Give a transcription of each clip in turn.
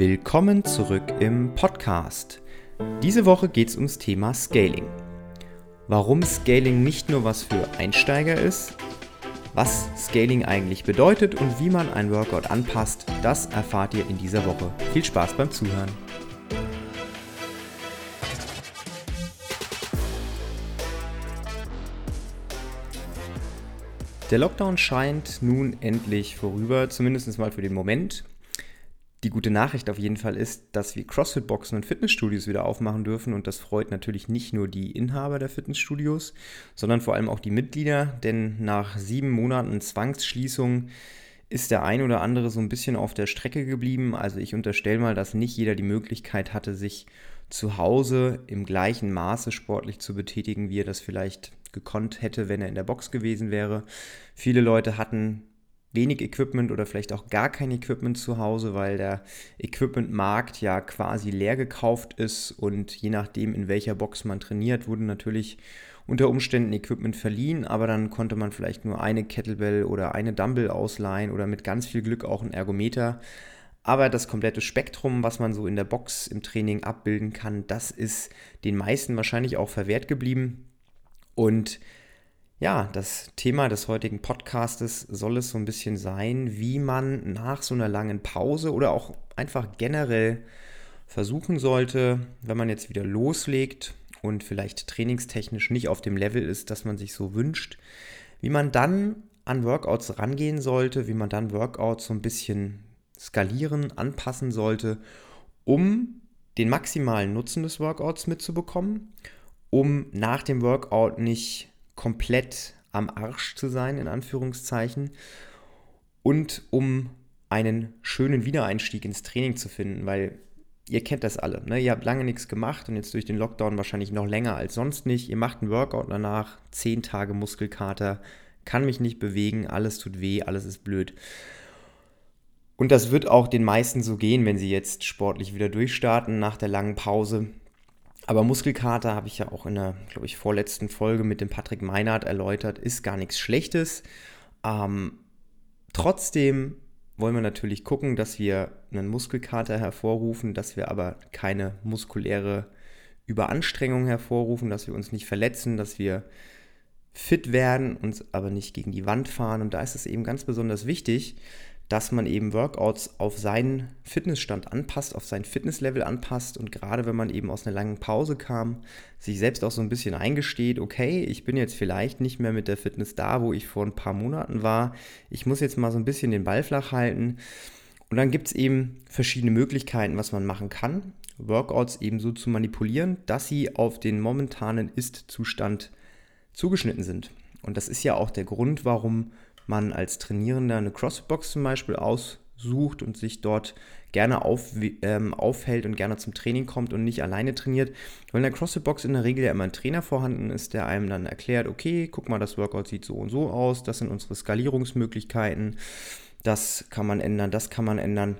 Willkommen zurück im Podcast. Diese Woche geht es ums Thema Scaling. Warum Scaling nicht nur was für Einsteiger ist, was Scaling eigentlich bedeutet und wie man ein Workout anpasst, das erfahrt ihr in dieser Woche. Viel Spaß beim Zuhören. Der Lockdown scheint nun endlich vorüber, zumindest mal für den Moment. Die gute Nachricht auf jeden Fall ist, dass wir CrossFit-Boxen und Fitnessstudios wieder aufmachen dürfen und das freut natürlich nicht nur die Inhaber der Fitnessstudios, sondern vor allem auch die Mitglieder, denn nach sieben Monaten Zwangsschließung ist der ein oder andere so ein bisschen auf der Strecke geblieben. Also ich unterstelle mal, dass nicht jeder die Möglichkeit hatte, sich zu Hause im gleichen Maße sportlich zu betätigen, wie er das vielleicht gekonnt hätte, wenn er in der Box gewesen wäre. Viele Leute hatten wenig Equipment oder vielleicht auch gar kein Equipment zu Hause, weil der Equipmentmarkt ja quasi leer gekauft ist und je nachdem, in welcher Box man trainiert, wurde natürlich unter Umständen Equipment verliehen, aber dann konnte man vielleicht nur eine Kettlebell oder eine Dumbbell ausleihen oder mit ganz viel Glück auch ein Ergometer. Aber das komplette Spektrum, was man so in der Box im Training abbilden kann, das ist den meisten wahrscheinlich auch verwehrt geblieben. Und ja, das Thema des heutigen Podcastes soll es so ein bisschen sein, wie man nach so einer langen Pause oder auch einfach generell versuchen sollte, wenn man jetzt wieder loslegt und vielleicht trainingstechnisch nicht auf dem Level ist, das man sich so wünscht, wie man dann an Workouts rangehen sollte, wie man dann Workouts so ein bisschen skalieren, anpassen sollte, um den maximalen Nutzen des Workouts mitzubekommen, um nach dem Workout nicht komplett am Arsch zu sein, in Anführungszeichen, und um einen schönen Wiedereinstieg ins Training zu finden, weil ihr kennt das alle. Ne? Ihr habt lange nichts gemacht und jetzt durch den Lockdown wahrscheinlich noch länger als sonst nicht. Ihr macht einen Workout danach, zehn Tage Muskelkater, kann mich nicht bewegen, alles tut weh, alles ist blöd. Und das wird auch den meisten so gehen, wenn sie jetzt sportlich wieder durchstarten nach der langen Pause. Aber Muskelkater habe ich ja auch in der, glaube ich, vorletzten Folge mit dem Patrick Meinhardt erläutert, ist gar nichts Schlechtes. Ähm, trotzdem wollen wir natürlich gucken, dass wir einen Muskelkater hervorrufen, dass wir aber keine muskuläre Überanstrengung hervorrufen, dass wir uns nicht verletzen, dass wir fit werden, uns aber nicht gegen die Wand fahren. Und da ist es eben ganz besonders wichtig, dass man eben Workouts auf seinen Fitnessstand anpasst, auf sein Fitnesslevel anpasst und gerade wenn man eben aus einer langen Pause kam, sich selbst auch so ein bisschen eingesteht, okay, ich bin jetzt vielleicht nicht mehr mit der Fitness da, wo ich vor ein paar Monaten war. Ich muss jetzt mal so ein bisschen den Ball flach halten. Und dann gibt es eben verschiedene Möglichkeiten, was man machen kann, Workouts eben so zu manipulieren, dass sie auf den momentanen Ist-Zustand zugeschnitten sind. Und das ist ja auch der Grund, warum man als Trainierender eine CrossFit-Box zum Beispiel aussucht und sich dort gerne auf, ähm, aufhält und gerne zum Training kommt und nicht alleine trainiert. Weil in der CrossFit-Box in der Regel ja immer ein Trainer vorhanden ist, der einem dann erklärt, okay, guck mal, das Workout sieht so und so aus, das sind unsere Skalierungsmöglichkeiten, das kann man ändern, das kann man ändern.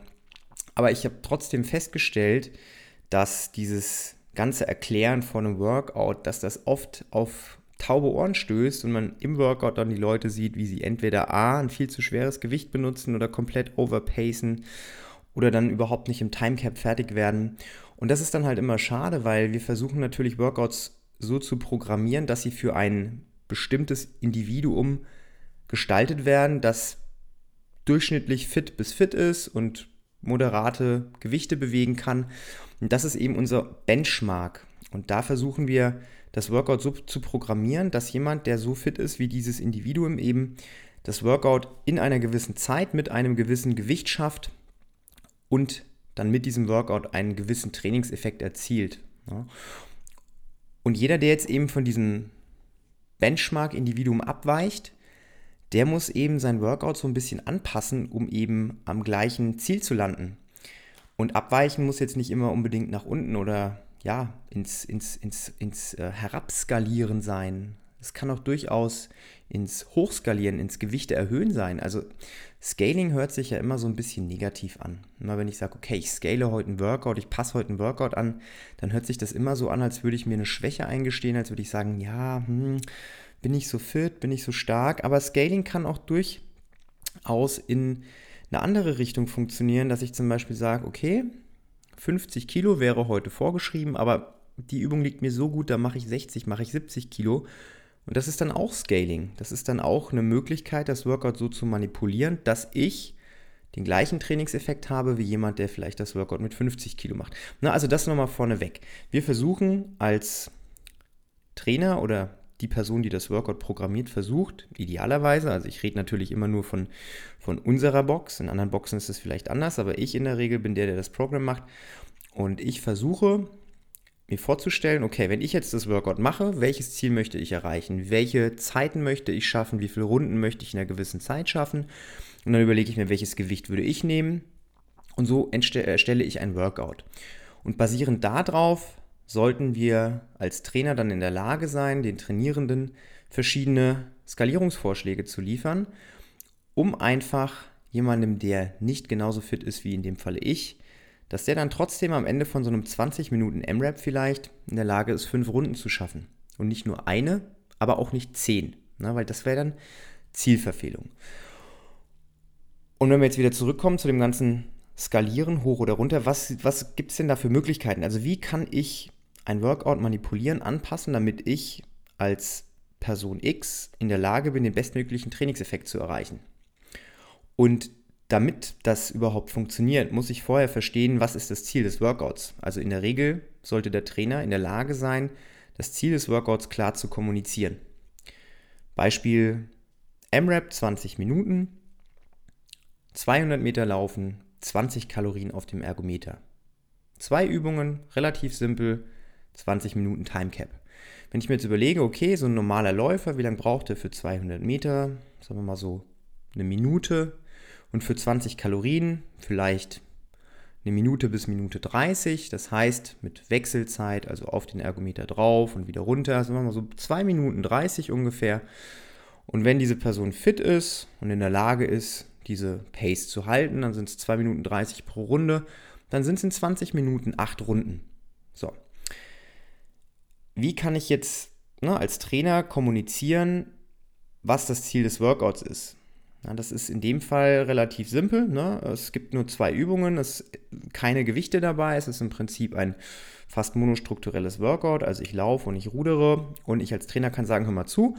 Aber ich habe trotzdem festgestellt, dass dieses ganze Erklären von einem Workout, dass das oft auf taube Ohren stößt und man im Workout dann die Leute sieht, wie sie entweder A, ein viel zu schweres Gewicht benutzen oder komplett overpacen oder dann überhaupt nicht im Timecap fertig werden. Und das ist dann halt immer schade, weil wir versuchen natürlich Workouts so zu programmieren, dass sie für ein bestimmtes Individuum gestaltet werden, das durchschnittlich fit bis fit ist und moderate Gewichte bewegen kann. Und das ist eben unser Benchmark. Und da versuchen wir das Workout so zu programmieren, dass jemand, der so fit ist wie dieses Individuum eben, das Workout in einer gewissen Zeit mit einem gewissen Gewicht schafft und dann mit diesem Workout einen gewissen Trainingseffekt erzielt. Und jeder, der jetzt eben von diesem Benchmark-Individuum abweicht, der muss eben sein Workout so ein bisschen anpassen, um eben am gleichen Ziel zu landen. Und abweichen muss jetzt nicht immer unbedingt nach unten oder ja, ins, ins, ins, ins äh, Herabskalieren sein. Es kann auch durchaus ins Hochskalieren, ins Gewichte erhöhen sein. Also Scaling hört sich ja immer so ein bisschen negativ an. Immer wenn ich sage, okay, ich scale heute einen Workout, ich passe heute einen Workout an, dann hört sich das immer so an, als würde ich mir eine Schwäche eingestehen, als würde ich sagen, ja, hm, bin ich so fit, bin ich so stark. Aber Scaling kann auch durchaus in eine andere Richtung funktionieren, dass ich zum Beispiel sage, okay, 50 Kilo wäre heute vorgeschrieben, aber die Übung liegt mir so gut, da mache ich 60, mache ich 70 Kilo. Und das ist dann auch Scaling. Das ist dann auch eine Möglichkeit, das Workout so zu manipulieren, dass ich den gleichen Trainingseffekt habe wie jemand, der vielleicht das Workout mit 50 Kilo macht. Na, also das nochmal vorneweg. Wir versuchen als Trainer oder die Person, die das Workout programmiert, versucht, idealerweise, also ich rede natürlich immer nur von, von unserer Box, in anderen Boxen ist es vielleicht anders, aber ich in der Regel bin der, der das Programm macht und ich versuche mir vorzustellen, okay, wenn ich jetzt das Workout mache, welches Ziel möchte ich erreichen? Welche Zeiten möchte ich schaffen? Wie viele Runden möchte ich in einer gewissen Zeit schaffen? Und dann überlege ich mir, welches Gewicht würde ich nehmen? Und so erstelle ich ein Workout. Und basierend darauf sollten wir als Trainer dann in der Lage sein, den Trainierenden verschiedene Skalierungsvorschläge zu liefern, um einfach jemandem, der nicht genauso fit ist wie in dem Falle ich, dass der dann trotzdem am Ende von so einem 20 Minuten M-Rap vielleicht in der Lage ist, fünf Runden zu schaffen. Und nicht nur eine, aber auch nicht zehn, ne? weil das wäre dann Zielverfehlung. Und wenn wir jetzt wieder zurückkommen zu dem ganzen Skalieren, hoch oder runter, was, was gibt es denn da für Möglichkeiten? Also wie kann ich ein Workout manipulieren, anpassen, damit ich als Person X in der Lage bin, den bestmöglichen Trainingseffekt zu erreichen? Und damit das überhaupt funktioniert, muss ich vorher verstehen, was ist das Ziel des Workouts. Also in der Regel sollte der Trainer in der Lage sein, das Ziel des Workouts klar zu kommunizieren. Beispiel MRAP 20 Minuten, 200 Meter laufen, 20 Kalorien auf dem Ergometer. Zwei Übungen, relativ simpel, 20 Minuten Timecap. Wenn ich mir jetzt überlege, okay, so ein normaler Läufer, wie lange braucht er für 200 Meter? Sagen wir mal so eine Minute und für 20 Kalorien vielleicht eine Minute bis Minute 30. Das heißt, mit Wechselzeit, also auf den Ergometer drauf und wieder runter, machen wir so 2 Minuten 30 ungefähr. Und wenn diese Person fit ist und in der Lage ist, diese Pace zu halten, dann sind es 2 Minuten 30 pro Runde, dann sind es in 20 Minuten 8 Runden. So. Wie kann ich jetzt ne, als Trainer kommunizieren, was das Ziel des Workouts ist? Ja, das ist in dem Fall relativ simpel. Ne? Es gibt nur zwei Übungen, es keine Gewichte dabei. Es ist im Prinzip ein fast monostrukturelles Workout. Also ich laufe und ich rudere und ich als Trainer kann sagen, hör mal zu.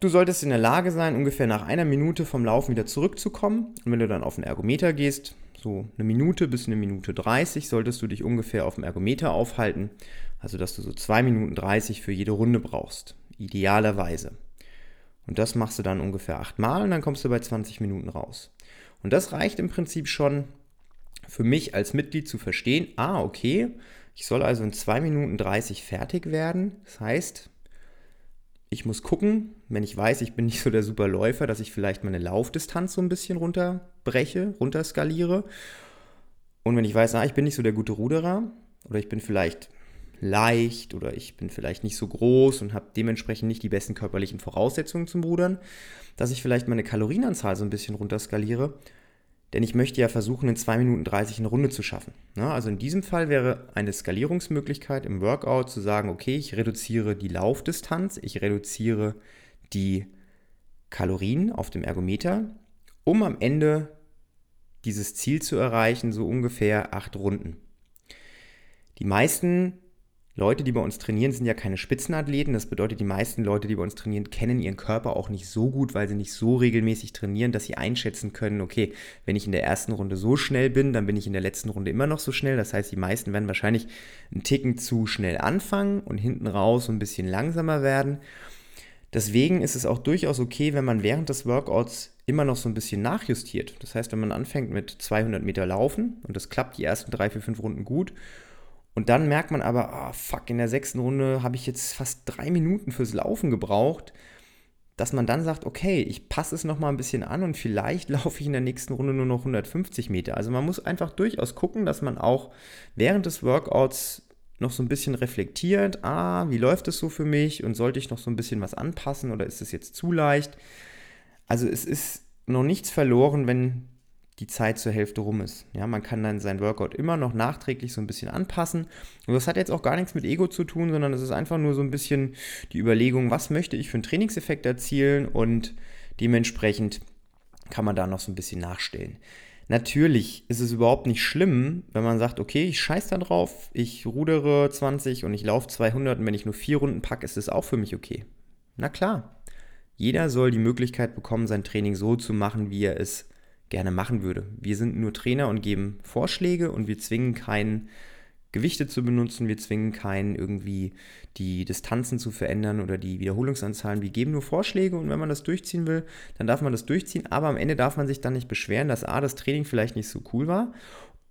Du solltest in der Lage sein, ungefähr nach einer Minute vom Laufen wieder zurückzukommen. Und wenn du dann auf den Ergometer gehst, so eine Minute bis eine Minute 30, solltest du dich ungefähr auf dem Ergometer aufhalten. Also dass du so zwei Minuten 30 für jede Runde brauchst. Idealerweise. Und das machst du dann ungefähr achtmal und dann kommst du bei 20 Minuten raus. Und das reicht im Prinzip schon für mich als Mitglied zu verstehen, ah, okay, ich soll also in 2 Minuten 30 fertig werden. Das heißt, ich muss gucken, wenn ich weiß, ich bin nicht so der super Läufer, dass ich vielleicht meine Laufdistanz so ein bisschen runterbreche, runterskaliere. Und wenn ich weiß, ah, ich bin nicht so der gute Ruderer oder ich bin vielleicht leicht oder ich bin vielleicht nicht so groß und habe dementsprechend nicht die besten körperlichen Voraussetzungen zum Rudern, dass ich vielleicht meine Kalorienanzahl so ein bisschen runterskaliere. Denn ich möchte ja versuchen, in 2 Minuten 30 eine Runde zu schaffen. Ja, also in diesem Fall wäre eine Skalierungsmöglichkeit im Workout zu sagen, okay, ich reduziere die Laufdistanz, ich reduziere die Kalorien auf dem Ergometer, um am Ende dieses Ziel zu erreichen, so ungefähr 8 Runden. Die meisten Leute, die bei uns trainieren, sind ja keine Spitzenathleten. Das bedeutet, die meisten Leute, die bei uns trainieren, kennen ihren Körper auch nicht so gut, weil sie nicht so regelmäßig trainieren, dass sie einschätzen können, okay, wenn ich in der ersten Runde so schnell bin, dann bin ich in der letzten Runde immer noch so schnell. Das heißt, die meisten werden wahrscheinlich einen Ticken zu schnell anfangen und hinten raus so ein bisschen langsamer werden. Deswegen ist es auch durchaus okay, wenn man während des Workouts immer noch so ein bisschen nachjustiert. Das heißt, wenn man anfängt mit 200 Meter Laufen und das klappt die ersten drei, vier, fünf Runden gut und dann merkt man aber, ah, fuck, in der sechsten Runde habe ich jetzt fast drei Minuten fürs Laufen gebraucht, dass man dann sagt, okay, ich passe es nochmal ein bisschen an und vielleicht laufe ich in der nächsten Runde nur noch 150 Meter. Also man muss einfach durchaus gucken, dass man auch während des Workouts noch so ein bisschen reflektiert, ah, wie läuft es so für mich und sollte ich noch so ein bisschen was anpassen oder ist es jetzt zu leicht? Also es ist noch nichts verloren, wenn die Zeit zur Hälfte rum ist. Ja, man kann dann sein Workout immer noch nachträglich so ein bisschen anpassen. Und das hat jetzt auch gar nichts mit Ego zu tun, sondern es ist einfach nur so ein bisschen die Überlegung, was möchte ich für einen Trainingseffekt erzielen und dementsprechend kann man da noch so ein bisschen nachstellen. Natürlich ist es überhaupt nicht schlimm, wenn man sagt, okay, ich scheiß da drauf, ich rudere 20 und ich laufe 200 und wenn ich nur vier Runden packe, ist es auch für mich okay. Na klar, jeder soll die Möglichkeit bekommen, sein Training so zu machen, wie er es gerne machen würde. Wir sind nur Trainer und geben Vorschläge und wir zwingen keinen, Gewichte zu benutzen, wir zwingen keinen irgendwie die Distanzen zu verändern oder die Wiederholungsanzahlen. Wir geben nur Vorschläge und wenn man das durchziehen will, dann darf man das durchziehen, aber am Ende darf man sich dann nicht beschweren, dass A, das Training vielleicht nicht so cool war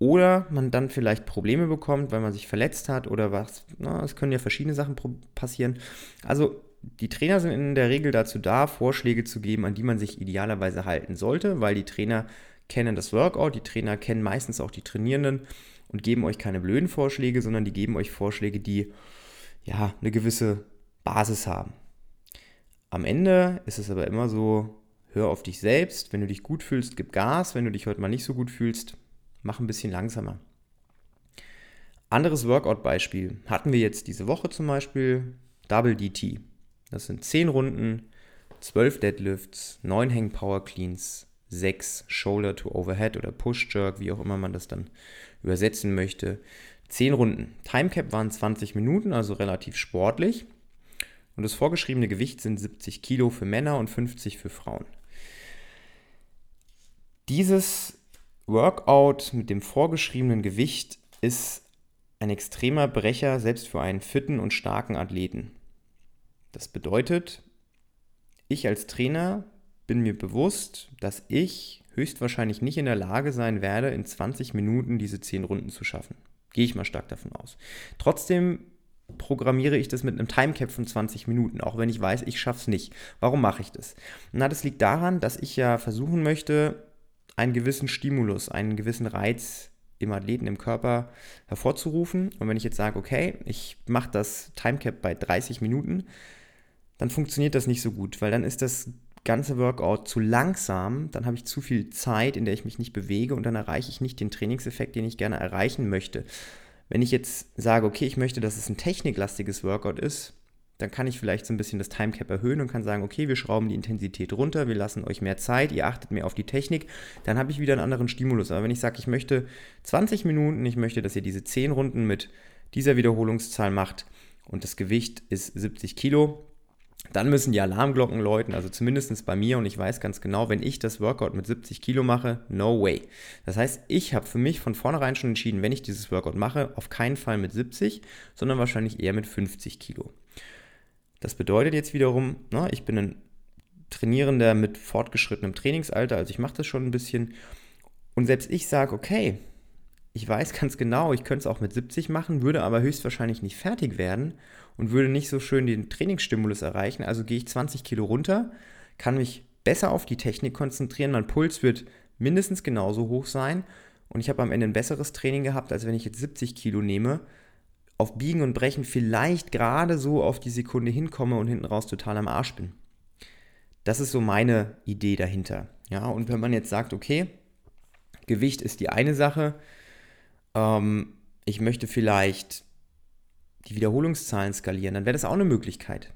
oder man dann vielleicht Probleme bekommt, weil man sich verletzt hat oder was. Es können ja verschiedene Sachen passieren. Also die Trainer sind in der Regel dazu da, Vorschläge zu geben, an die man sich idealerweise halten sollte, weil die Trainer kennen das Workout, die Trainer kennen meistens auch die Trainierenden und geben euch keine blöden Vorschläge, sondern die geben euch Vorschläge, die ja eine gewisse Basis haben. Am Ende ist es aber immer so, hör auf dich selbst, wenn du dich gut fühlst, gib Gas, wenn du dich heute mal nicht so gut fühlst, mach ein bisschen langsamer. Anderes Workout-Beispiel hatten wir jetzt diese Woche zum Beispiel Double DT. Das sind 10 Runden, 12 Deadlifts, 9 Hang Power Cleans, 6 Shoulder to Overhead oder Push Jerk, wie auch immer man das dann übersetzen möchte. 10 Runden. Timecap waren 20 Minuten, also relativ sportlich. Und das vorgeschriebene Gewicht sind 70 Kilo für Männer und 50 für Frauen. Dieses Workout mit dem vorgeschriebenen Gewicht ist ein extremer Brecher, selbst für einen fitten und starken Athleten. Das bedeutet, ich als Trainer bin mir bewusst, dass ich höchstwahrscheinlich nicht in der Lage sein werde, in 20 Minuten diese 10 Runden zu schaffen. Gehe ich mal stark davon aus. Trotzdem programmiere ich das mit einem Timecap von 20 Minuten, auch wenn ich weiß, ich schaffe es nicht. Warum mache ich das? Na, das liegt daran, dass ich ja versuchen möchte, einen gewissen Stimulus, einen gewissen Reiz im Athleten, im Körper hervorzurufen. Und wenn ich jetzt sage, okay, ich mache das Timecap bei 30 Minuten, dann funktioniert das nicht so gut, weil dann ist das ganze Workout zu langsam, dann habe ich zu viel Zeit, in der ich mich nicht bewege und dann erreiche ich nicht den Trainingseffekt, den ich gerne erreichen möchte. Wenn ich jetzt sage, okay, ich möchte, dass es ein techniklastiges Workout ist, dann kann ich vielleicht so ein bisschen das Timecap erhöhen und kann sagen, okay, wir schrauben die Intensität runter, wir lassen euch mehr Zeit, ihr achtet mehr auf die Technik, dann habe ich wieder einen anderen Stimulus. Aber wenn ich sage, ich möchte 20 Minuten, ich möchte, dass ihr diese 10 Runden mit dieser Wiederholungszahl macht und das Gewicht ist 70 Kilo, dann müssen die Alarmglocken läuten, also zumindest bei mir und ich weiß ganz genau, wenn ich das Workout mit 70 Kilo mache, no way. Das heißt, ich habe für mich von vornherein schon entschieden, wenn ich dieses Workout mache, auf keinen Fall mit 70, sondern wahrscheinlich eher mit 50 Kilo. Das bedeutet jetzt wiederum, na, ich bin ein Trainierender mit fortgeschrittenem Trainingsalter, also ich mache das schon ein bisschen und selbst ich sage, okay, ich weiß ganz genau, ich könnte es auch mit 70 machen, würde aber höchstwahrscheinlich nicht fertig werden und würde nicht so schön den Trainingsstimulus erreichen. Also gehe ich 20 Kilo runter, kann mich besser auf die Technik konzentrieren, mein Puls wird mindestens genauso hoch sein und ich habe am Ende ein besseres Training gehabt, als wenn ich jetzt 70 Kilo nehme, auf Biegen und Brechen vielleicht gerade so auf die Sekunde hinkomme und hinten raus total am Arsch bin. Das ist so meine Idee dahinter. Ja, und wenn man jetzt sagt, okay, Gewicht ist die eine Sache, ähm, ich möchte vielleicht die Wiederholungszahlen skalieren, dann wäre das auch eine Möglichkeit.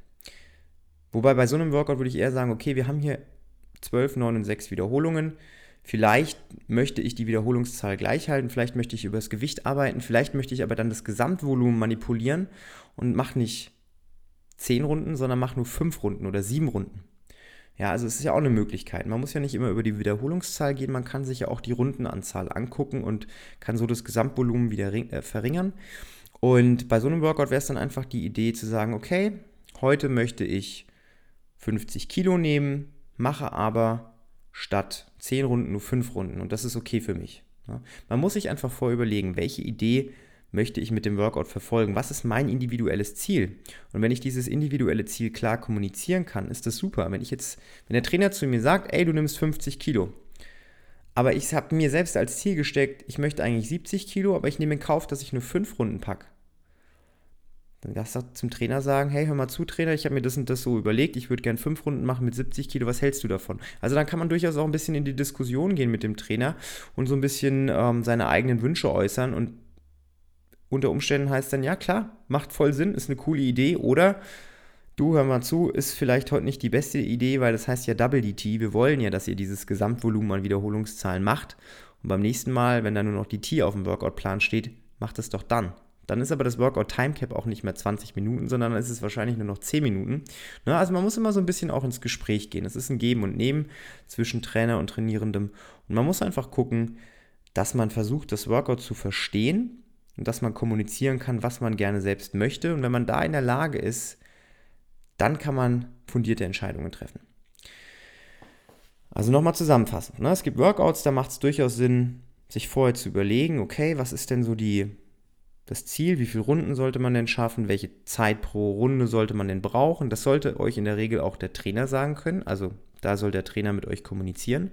Wobei bei so einem Workout würde ich eher sagen, okay, wir haben hier 12, 9 und 6 Wiederholungen. Vielleicht möchte ich die Wiederholungszahl gleich halten, vielleicht möchte ich über das Gewicht arbeiten, vielleicht möchte ich aber dann das Gesamtvolumen manipulieren und mache nicht 10 Runden, sondern mache nur 5 Runden oder 7 Runden. Ja, also es ist ja auch eine Möglichkeit. Man muss ja nicht immer über die Wiederholungszahl gehen, man kann sich ja auch die Rundenanzahl angucken und kann so das Gesamtvolumen wieder äh, verringern. Und bei so einem Workout wäre es dann einfach die Idee zu sagen, okay, heute möchte ich 50 Kilo nehmen, mache aber statt 10 Runden nur 5 Runden und das ist okay für mich. Man muss sich einfach vorüberlegen, welche Idee möchte ich mit dem Workout verfolgen? Was ist mein individuelles Ziel? Und wenn ich dieses individuelle Ziel klar kommunizieren kann, ist das super. Wenn ich jetzt, wenn der Trainer zu mir sagt, ey, du nimmst 50 Kilo, aber ich habe mir selbst als Ziel gesteckt, ich möchte eigentlich 70 Kilo, aber ich nehme in Kauf, dass ich nur 5 Runden packe. Dann darfst du zum Trainer sagen, hey, hör mal zu, Trainer, ich habe mir das und das so überlegt, ich würde gerne 5 Runden machen mit 70 Kilo, was hältst du davon? Also dann kann man durchaus auch ein bisschen in die Diskussion gehen mit dem Trainer und so ein bisschen ähm, seine eigenen Wünsche äußern und unter Umständen heißt dann, ja klar, macht voll Sinn, ist eine coole Idee oder du, hör mal zu, ist vielleicht heute nicht die beste Idee, weil das heißt ja Double DT. Wir wollen ja, dass ihr dieses Gesamtvolumen an Wiederholungszahlen macht Und beim nächsten Mal, wenn da nur noch die T auf dem Workout-Plan steht, macht es doch dann. Dann ist aber das Workout Timecap auch nicht mehr 20 Minuten, sondern dann ist es wahrscheinlich nur noch 10 Minuten. Ne, also man muss immer so ein bisschen auch ins Gespräch gehen. Es ist ein Geben und Nehmen zwischen Trainer und Trainierendem. Und man muss einfach gucken, dass man versucht, das Workout zu verstehen und dass man kommunizieren kann, was man gerne selbst möchte. Und wenn man da in der Lage ist, dann kann man fundierte Entscheidungen treffen. Also nochmal zusammenfassend. Ne? Es gibt Workouts, da macht es durchaus Sinn, sich vorher zu überlegen, okay, was ist denn so die, das Ziel, wie viele Runden sollte man denn schaffen, welche Zeit pro Runde sollte man denn brauchen. Das sollte euch in der Regel auch der Trainer sagen können. Also da soll der Trainer mit euch kommunizieren.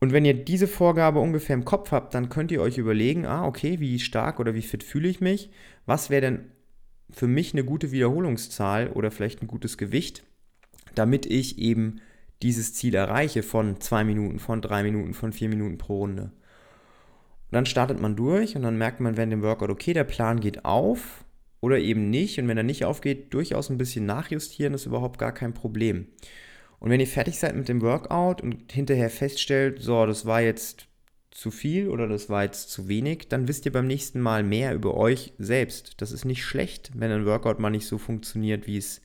Und wenn ihr diese Vorgabe ungefähr im Kopf habt, dann könnt ihr euch überlegen, ah, okay, wie stark oder wie fit fühle ich mich? Was wäre denn für mich eine gute Wiederholungszahl oder vielleicht ein gutes Gewicht, damit ich eben dieses Ziel erreiche von zwei Minuten, von drei Minuten, von vier Minuten pro Runde. Und dann startet man durch und dann merkt man während dem Workout, okay, der Plan geht auf oder eben nicht. Und wenn er nicht aufgeht, durchaus ein bisschen nachjustieren, ist überhaupt gar kein Problem. Und wenn ihr fertig seid mit dem Workout und hinterher feststellt, so, das war jetzt zu viel oder das war jetzt zu wenig, dann wisst ihr beim nächsten Mal mehr über euch selbst. Das ist nicht schlecht, wenn ein Workout mal nicht so funktioniert, wie es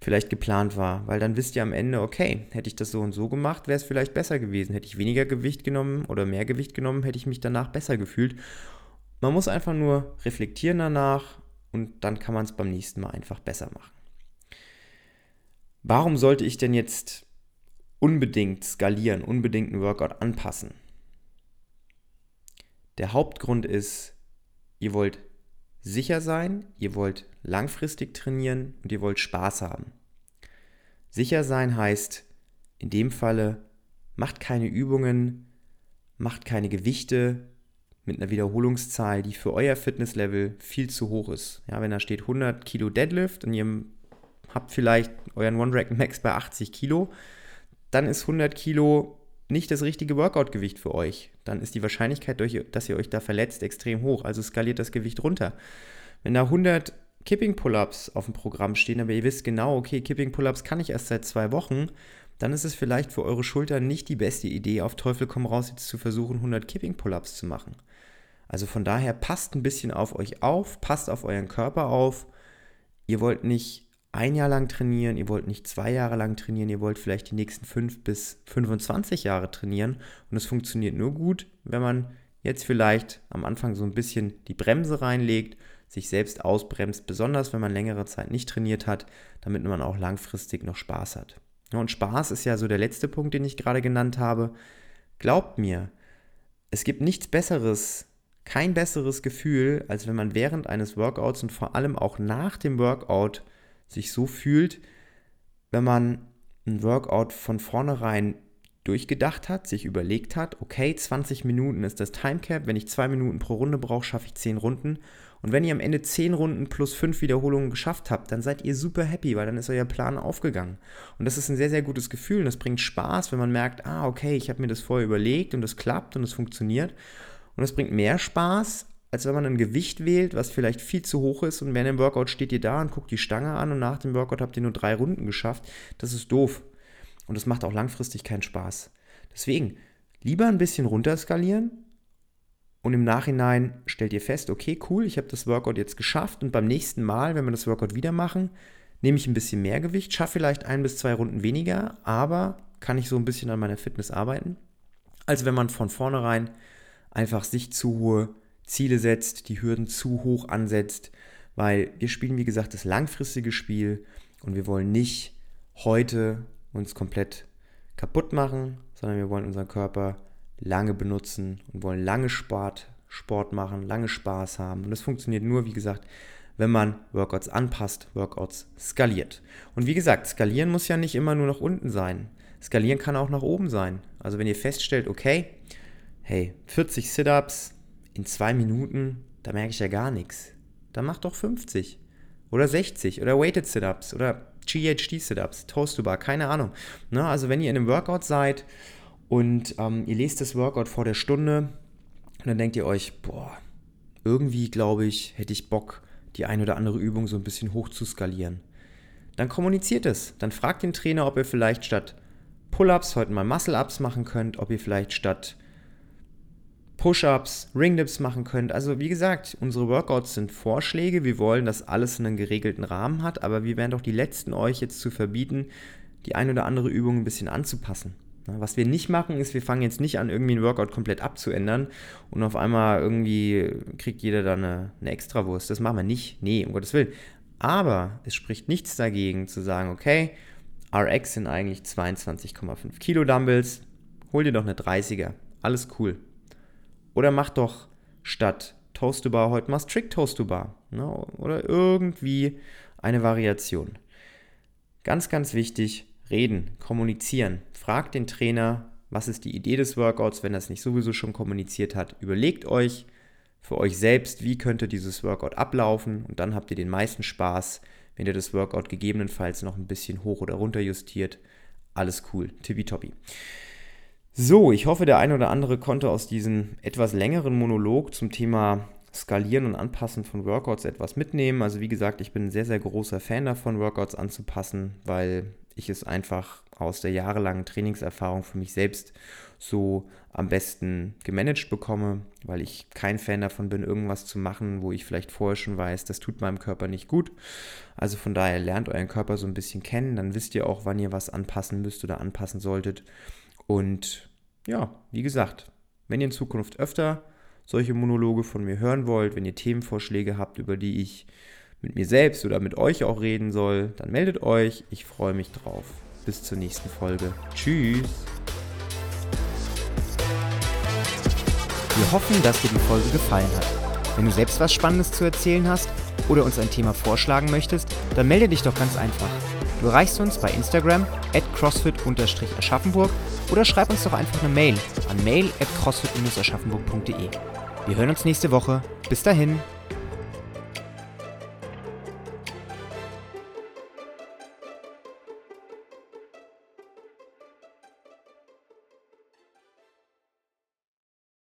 vielleicht geplant war, weil dann wisst ihr am Ende, okay, hätte ich das so und so gemacht, wäre es vielleicht besser gewesen. Hätte ich weniger Gewicht genommen oder mehr Gewicht genommen, hätte ich mich danach besser gefühlt. Man muss einfach nur reflektieren danach und dann kann man es beim nächsten Mal einfach besser machen. Warum sollte ich denn jetzt unbedingt skalieren, unbedingt einen Workout anpassen? Der Hauptgrund ist, ihr wollt sicher sein, ihr wollt langfristig trainieren und ihr wollt Spaß haben. Sicher sein heißt in dem Falle, macht keine Übungen, macht keine Gewichte mit einer Wiederholungszahl, die für euer Fitnesslevel viel zu hoch ist. Ja, wenn da steht 100 Kilo Deadlift und ihr habt vielleicht euren One Rack Max bei 80 Kilo, dann ist 100 Kilo nicht das richtige Workout-Gewicht für euch. Dann ist die Wahrscheinlichkeit, dass ihr euch da verletzt, extrem hoch. Also skaliert das Gewicht runter. Wenn da 100 Kipping Pull-ups auf dem Programm stehen, aber ihr wisst genau, okay, Kipping Pull-ups kann ich erst seit zwei Wochen, dann ist es vielleicht für eure Schultern nicht die beste Idee, auf Teufel komm raus jetzt zu versuchen, 100 Kipping Pull-ups zu machen. Also von daher passt ein bisschen auf euch auf, passt auf euren Körper auf. Ihr wollt nicht ein Jahr lang trainieren, ihr wollt nicht zwei Jahre lang trainieren, ihr wollt vielleicht die nächsten fünf bis 25 Jahre trainieren. Und es funktioniert nur gut, wenn man jetzt vielleicht am Anfang so ein bisschen die Bremse reinlegt, sich selbst ausbremst, besonders wenn man längere Zeit nicht trainiert hat, damit man auch langfristig noch Spaß hat. und Spaß ist ja so der letzte Punkt, den ich gerade genannt habe. Glaubt mir, es gibt nichts Besseres, kein besseres Gefühl, als wenn man während eines Workouts und vor allem auch nach dem Workout sich so fühlt, wenn man ein Workout von vornherein durchgedacht hat, sich überlegt hat, okay, 20 Minuten ist das Timecap, wenn ich zwei Minuten pro Runde brauche, schaffe ich 10 Runden. Und wenn ihr am Ende 10 Runden plus 5 Wiederholungen geschafft habt, dann seid ihr super happy, weil dann ist euer Plan aufgegangen. Und das ist ein sehr, sehr gutes Gefühl und das bringt Spaß, wenn man merkt, ah, okay, ich habe mir das vorher überlegt und es klappt und es funktioniert. Und es bringt mehr Spaß, als wenn man ein Gewicht wählt, was vielleicht viel zu hoch ist und während dem Workout steht ihr da und guckt die Stange an und nach dem Workout habt ihr nur drei Runden geschafft. Das ist doof. Und das macht auch langfristig keinen Spaß. Deswegen lieber ein bisschen runterskalieren und im Nachhinein stellt ihr fest, okay, cool, ich habe das Workout jetzt geschafft und beim nächsten Mal, wenn wir das Workout wieder machen, nehme ich ein bisschen mehr Gewicht, schaffe vielleicht ein bis zwei Runden weniger, aber kann ich so ein bisschen an meiner Fitness arbeiten, als wenn man von vornherein einfach sich zu hohe Ziele setzt, die Hürden zu hoch ansetzt, weil wir spielen, wie gesagt, das langfristige Spiel und wir wollen nicht heute uns komplett kaputt machen, sondern wir wollen unseren Körper lange benutzen und wollen lange Sport, Sport machen, lange Spaß haben. Und das funktioniert nur, wie gesagt, wenn man Workouts anpasst, Workouts skaliert. Und wie gesagt, skalieren muss ja nicht immer nur nach unten sein. Skalieren kann auch nach oben sein. Also wenn ihr feststellt, okay, hey, 40 Sit-ups, in zwei Minuten, da merke ich ja gar nichts. Dann mach doch 50 oder 60 oder Weighted Sit-Ups oder GHD Sit-Ups, Toast to Bar, keine Ahnung. Ne? Also wenn ihr in einem Workout seid und ähm, ihr lest das Workout vor der Stunde und dann denkt ihr euch, boah, irgendwie glaube ich, hätte ich Bock, die ein oder andere Übung so ein bisschen hoch zu skalieren. Dann kommuniziert es. Dann fragt den Trainer, ob ihr vielleicht statt Pull-Ups heute mal Muscle-Ups machen könnt, ob ihr vielleicht statt Push-ups, Ringdips machen könnt. Also wie gesagt, unsere Workouts sind Vorschläge. Wir wollen, dass alles einen geregelten Rahmen hat, aber wir wären doch die Letzten, euch jetzt zu verbieten, die ein oder andere Übung ein bisschen anzupassen. Was wir nicht machen, ist, wir fangen jetzt nicht an, irgendwie ein Workout komplett abzuändern und auf einmal irgendwie kriegt jeder da eine, eine Extrawurst. Das machen wir nicht. Nee, um Gottes Willen. Aber es spricht nichts dagegen zu sagen, okay, RX sind eigentlich 22,5 Kilo Dumbbells, hol dir doch eine 30er. Alles cool. Oder mach doch statt Toast to Bar heute mal Strict Toast to Bar. Ne? Oder irgendwie eine Variation. Ganz, ganz wichtig, reden, kommunizieren. Fragt den Trainer, was ist die Idee des Workouts, wenn er es nicht sowieso schon kommuniziert hat. Überlegt euch für euch selbst, wie könnte dieses Workout ablaufen und dann habt ihr den meisten Spaß, wenn ihr das Workout gegebenenfalls noch ein bisschen hoch oder runter justiert. Alles cool, tippitoppi. So, ich hoffe, der ein oder andere konnte aus diesem etwas längeren Monolog zum Thema Skalieren und Anpassen von Workouts etwas mitnehmen. Also wie gesagt, ich bin ein sehr, sehr großer Fan davon, Workouts anzupassen, weil ich es einfach aus der jahrelangen Trainingserfahrung für mich selbst so am besten gemanagt bekomme, weil ich kein Fan davon bin, irgendwas zu machen, wo ich vielleicht vorher schon weiß, das tut meinem Körper nicht gut. Also von daher lernt euren Körper so ein bisschen kennen, dann wisst ihr auch, wann ihr was anpassen müsst oder anpassen solltet. Und ja, wie gesagt, wenn ihr in Zukunft öfter solche Monologe von mir hören wollt, wenn ihr Themenvorschläge habt, über die ich mit mir selbst oder mit euch auch reden soll, dann meldet euch. Ich freue mich drauf. Bis zur nächsten Folge. Tschüss. Wir hoffen, dass dir die Folge gefallen hat. Wenn du selbst was Spannendes zu erzählen hast oder uns ein Thema vorschlagen möchtest, dann melde dich doch ganz einfach. Du erreichst uns bei Instagram at crossfit-aschaffenburg oder schreib uns doch einfach eine Mail an mail at crossfit-aschaffenburg.de. Wir hören uns nächste Woche. Bis dahin.